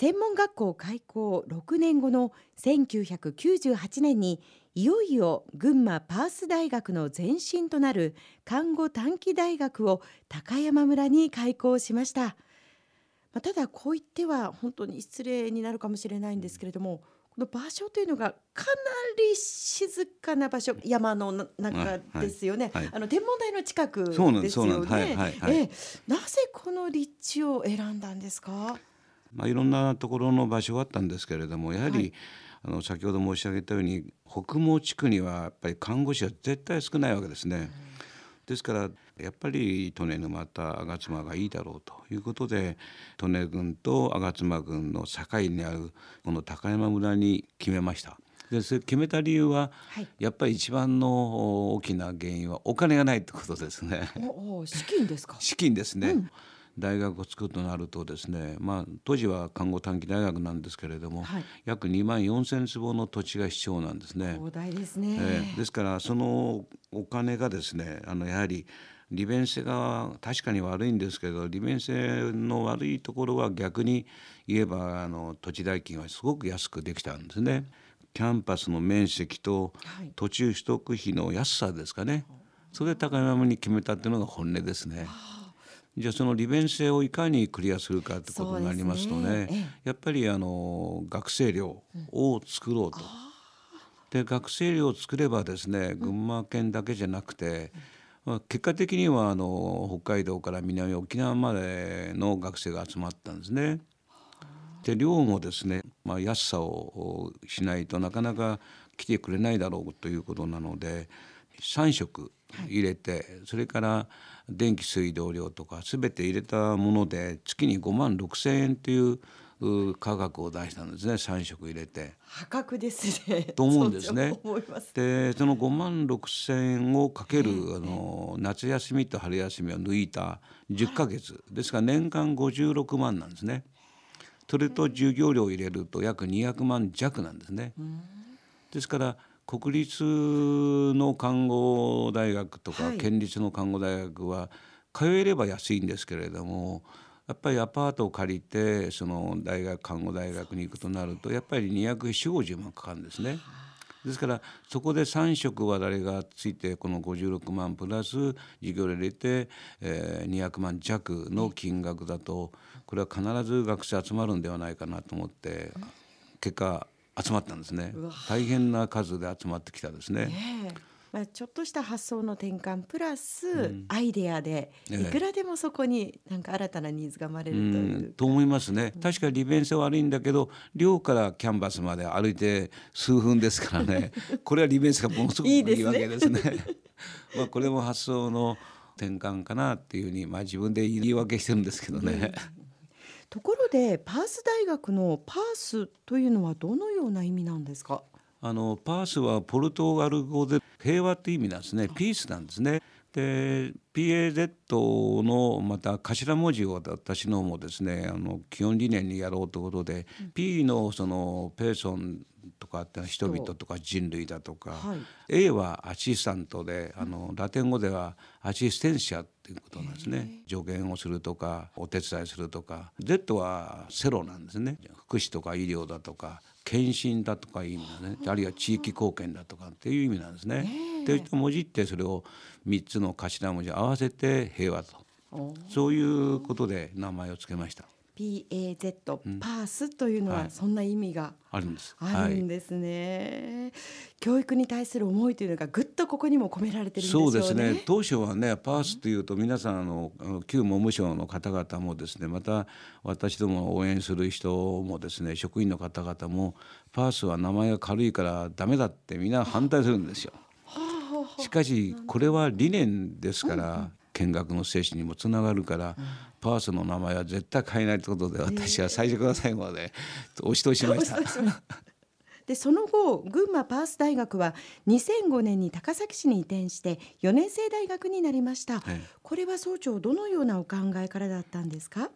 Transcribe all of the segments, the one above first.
専門学校開校6年後の1998年にいよいよ群馬パース大学の前身となる看護短期大学を高山村に開校しました。まあ、ただこう言っては本当に失礼になるかもしれないんですけれどもこの場所というのがかなり静かな場所山の中ですよね、はいはい、あの天文台の近くですよね、えなぜこの立地を選んだんですか？まあ、いろんなところの場所があったんですけれどもやはり、はい、あの先ほど申し上げたように北毛地区にはやっぱり看護師は絶対少ないわけですね。うんですからやっぱり利根沼と吾妻がいいだろうということで利根郡と吾妻郡の境にあるこの高山村に決めました。でそれ決めた理由は、はい、やっぱり一番の大きな原因はお金がないってことですね。お資金ですか？資金ですね。うん大学を作るとなるとですね、まあ、当時は看護短期大学なんですけれども、はい、約2万4千坪の土地が必要なんですね。広大ですね、えー、ですからそのお金がですねあのやはり利便性が確かに悪いんですけど利便性の悪いところは逆に言えばあの土地代金はすごく安くできたんですね。キャンパスの面積と土地取得費の安さですかね、それで高山に決めたっていうのが本音ですね。じゃあその利便性をいかにクリアするかってことになりますとね、ね、やっぱりあの学生寮を作ろうと。うん、で学生寮を作ればですね群馬県だけじゃなくて、まあ、結果的にはあの北海道から南沖縄までの学生が集まったんですね。で寮もですね、まあ、安さをしないとなかなか来てくれないだろうということなので3食入れて、はい、それから電気水道料とか全て入れたもので月に5万6千円という価格を出したんですね3食入れて。破格ですね。と思うんですね。でその5万6千円をかける、あの夏休みと春休みを抜いた10ヶ月、ですから年間56万なんですね。それと授業料を入れると約200万弱なんですね。ですから国立の看護大学とか県立の看護大学は通えれば安いんですけれどもやっぱりアパートを借りてその大学看護大学に行くとなるとやっぱり240万かかるんですね。ですからそこで3食は誰がついてこの56万プラス授業料入れて、えー、200万弱の金額だとこれは必ず学生集まるんではないかなと思って結果集まったんですね。大変な数で集まってきたですね。ねまあ、ちょっとした発想の転換プラスアイデアで、いくらでもそこになんか新たなニーズが生まれるという。と思いますね。確かに利便性悪いんだけど寮からキャンバスまで歩いて数分ですからね。これは利便性がものすごくいいわけですね。まあこれも発想の転換かなっていうふうに、まあ、自分で言い訳してるんですけどね。ところでパース大学のパースというのはどのような意味なんですか？あのパースはポルトガル語で平和って意味なんですね。ピースなんですね。で PAZ のまた頭文字を私のもですねあの基本理念にやろうということで、うん、P のそのペーソンとかって人々とか人類だとか、はい、A はアシスタントであのラテン語ではアシステンシャっていうことなんですね。助言をするとかお手伝いするとか。Z はセロなんですね。福祉とか医療だとか献身だとかいう意味だね。あるいは地域貢献だとかっていう意味なんですね。で文字ってそれを3つの頭文字合わせて平和と。そういうことで名前を付けました。PAZ、うん、パースというのはそんな意味があるんです。あるんですね、はい、教育に対する思いというのがぐっとここにも込められてるんでしょうね。そうですね。当初はね、パースというと皆さんあの旧文務省の方々もですね、また私ども応援する人もですね、職員の方々もパースは名前が軽いからダメだってみんな反対するんですよ。しかしこれは理念ですから、見学の精神にもつながるから、パースの名前は絶対変えないということで私は最初から最後まで押し通しました。でその後群馬パース大学は2005年に高崎市に移転して4年生大学になりました、はい、これは総長どのようなお考えからだったんですか？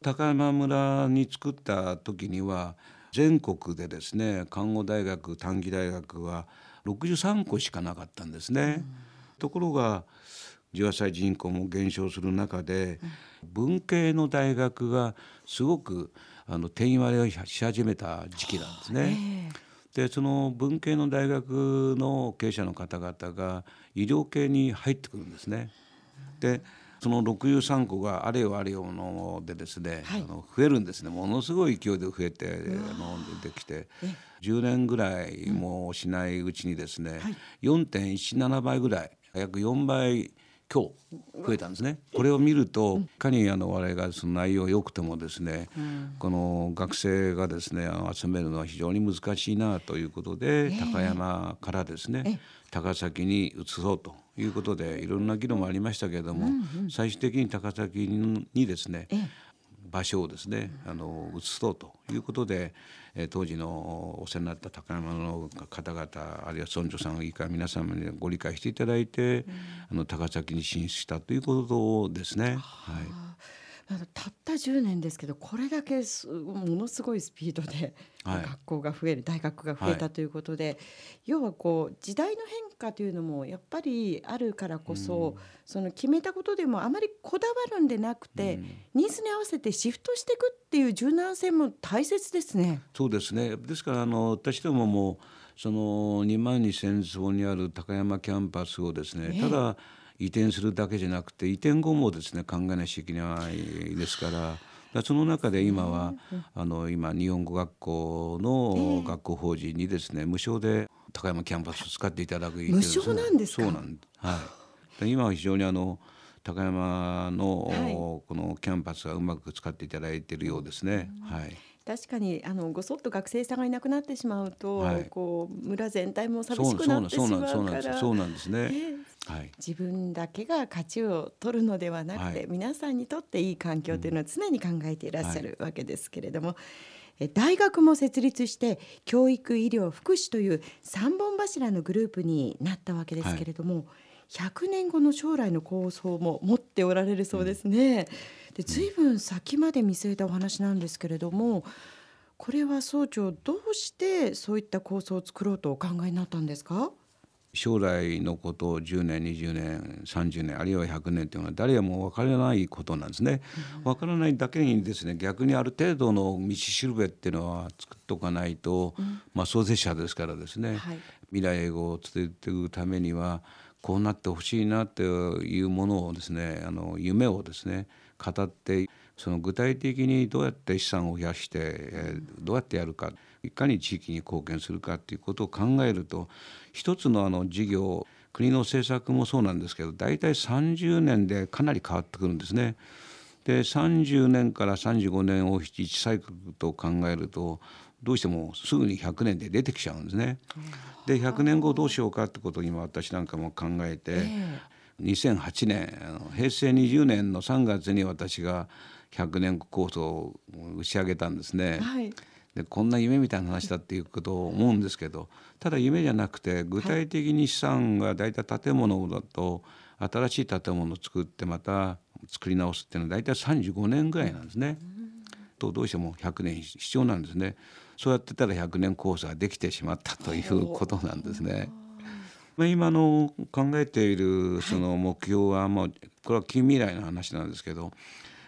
高山村に作った時には全国でですね看護大学短期大学は63校しかなかったんですね。うん、ところが18歳人口も減少する中で、文系の大学がすごくあの定員割れをし始めた時期なんですね。でその文系の大学の経営者の方々が医療系に入ってくるんですね。でその63校があれよあれよのでですね、はい、あの増えるんですね。ものすごい勢いで増えてあの出てきて。10年ぐらいもしないうちにですね、はい、4.17倍ぐらい約4倍今日増えたんですね。これを見ると、いかにあの我々がその内容良くてもですね、この学生がですね集めるのは非常に難しいなということで、高山からですね、高崎に移そうということでいろんな議論もありましたけれども、最終的に高崎にですね、場所をですねあの移そうということで、え当時のお世話になった高山の方々あるいは村長さん以下皆様にご理解していただいて、あの高崎に進出したということですね。はいたった10年ですけどこれだけものすごいスピードで 学校が増える、大学が増えたということで、はい、要はこう時代の変化というのもやっぱりあるからこそ、うん、その決めたことでもあまりこだわるんでなくて、うん、ニーズに合わせてシフトしていくっていう柔軟性も大切ですね。そうですね。ですからあの私どももその2万2,000坪にある高山キャンパスをですね、ただ移転するだけじゃなくて移転後もですね考えなきゃいけないですから。その中で今は、あの今日本語学校の学校法人にですね無償で高山キャンパスを使っていただく無償なんですそうなんはい。今は非常にあの高山のこのキャンパスがうまく使っていただいているようですね。はい。確かにあのごそっと学生さんがいなくなってしまうと、はい、こう村全体も寂しくなってしまうから。そうなんです。ね、はい、自分だけが勝ちを取るのではなくて、はい、皆さんにとっていい環境というのは常に考えていらっしゃるわけですけれども、うん、大学も設立して教育医療福祉という三本柱のグループになったわけですけれども、はい、100年後の将来の構想も持っておられるそうですね。うん、で随分先まで見据えたお話なんですけれどもこれは総長どうしてそういった構想を作ろうとお考えになったんですか？将来のことを10年20年30年あるいは100年というのは誰やも分からないことなんですね。分からないだけにですね逆にある程度の道しるべっていうのは作っておかないと、うん、まあ創設者ですからですね、はい、未来を伝えていくためにはこうなってほしいなというものをですねあの夢をですね語ってその具体的にどうやって資産を増やして、どうやってやるかいかに地域に貢献するかっていうことを考えると一つのあの事業国の政策もそうなんですけど大体30年でかなり変わってくるんですね。で30年から35年を1サイクルと考えるとどうしてもすぐに100年で出てきちゃうんですね。で100年後どうしようかってことを今私なんかも考えて、2008年平成20年の3月に私が100年構想を打ち上げたんですね。はいでこんな夢みたいな話だっていうことを思うんですけどただ夢じゃなくて具体的に資産が大体建物だと新しい建物を作ってまた作り直すっていうのは大体35年ぐらいなんですね。とどうしても100年必要なんですね。そうやってたら100年コースができてしまったということなんですね。まあ、今の考えているその目標はもうこれは近未来の話なんですけど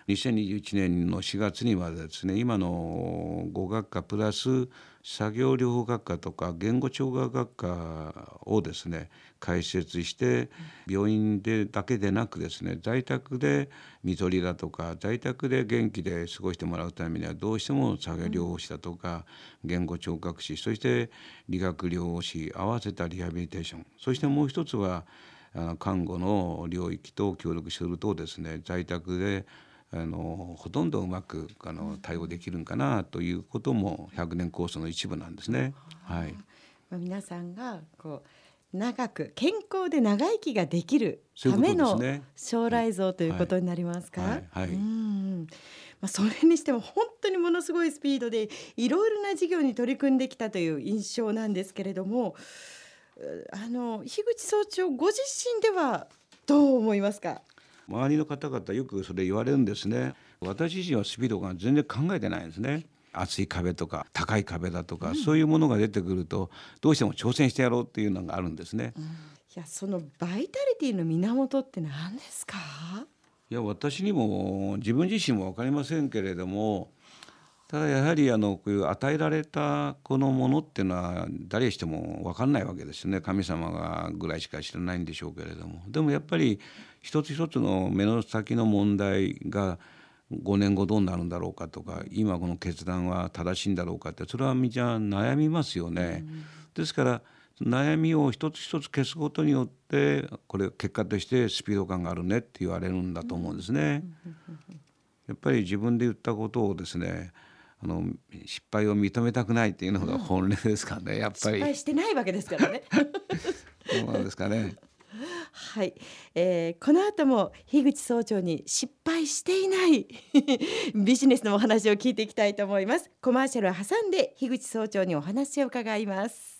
2021年の4月にはですね今の語学科プラス作業療法学科とか言語聴覚学科をですね開設して病院でだけでなくですね在宅で看取りだとか在宅で元気で過ごしてもらうためにはどうしても作業療法士だとか言語聴覚士そして理学療法士合わせたリハビリテーションそしてもう一つは看護の領域と協力するとですね在宅であのほとんどうまくあの対応できるんかなということも100年構想の一部なんですね。はい、皆さんがこう長く健康で長生きができるための将来像ということになりますか？はい。まあ、それにしても本当にものすごいスピードでいろいろな事業に取り組んできたという印象なんですけれどもあの樋口総長ご自身ではどう思いますか？周りの方々よくそれ言われるんですね。私自身はスピードが全然考えてないんですね。厚い壁とか高い壁だとか、うん、そういうものが出てくるとどうしても挑戦してやろうっていうのがあるんですね、うん、いやそのバイタリティの源って何ですか？いや私にも自分自身も分かりませんけれどもただやはりあのこういう与えられたこのものっていうのは誰しても分かんないわけですよね神様がぐらいしか知らないんでしょうけれどもでもやっぱり一つ一つの目の先の問題が5年後どうなるんだろうかとか今この決断は正しいんだろうかってそれはみんな悩みますよね。ですから悩みを一つ一つ消すことによってこれ結果としてスピード感があるねって言われるんだと思うんですね。やっぱり自分で言ったことをですねあの失敗を認めたくないっていうのが本音ですかね、やっぱり。失敗してないわけですからね。そうなんですかね。はい、えー、この後も樋口総長に失敗していない ビジネスのお話を聞いていきたいと思いますコマーシャルを挟んで樋口総長にお話を伺います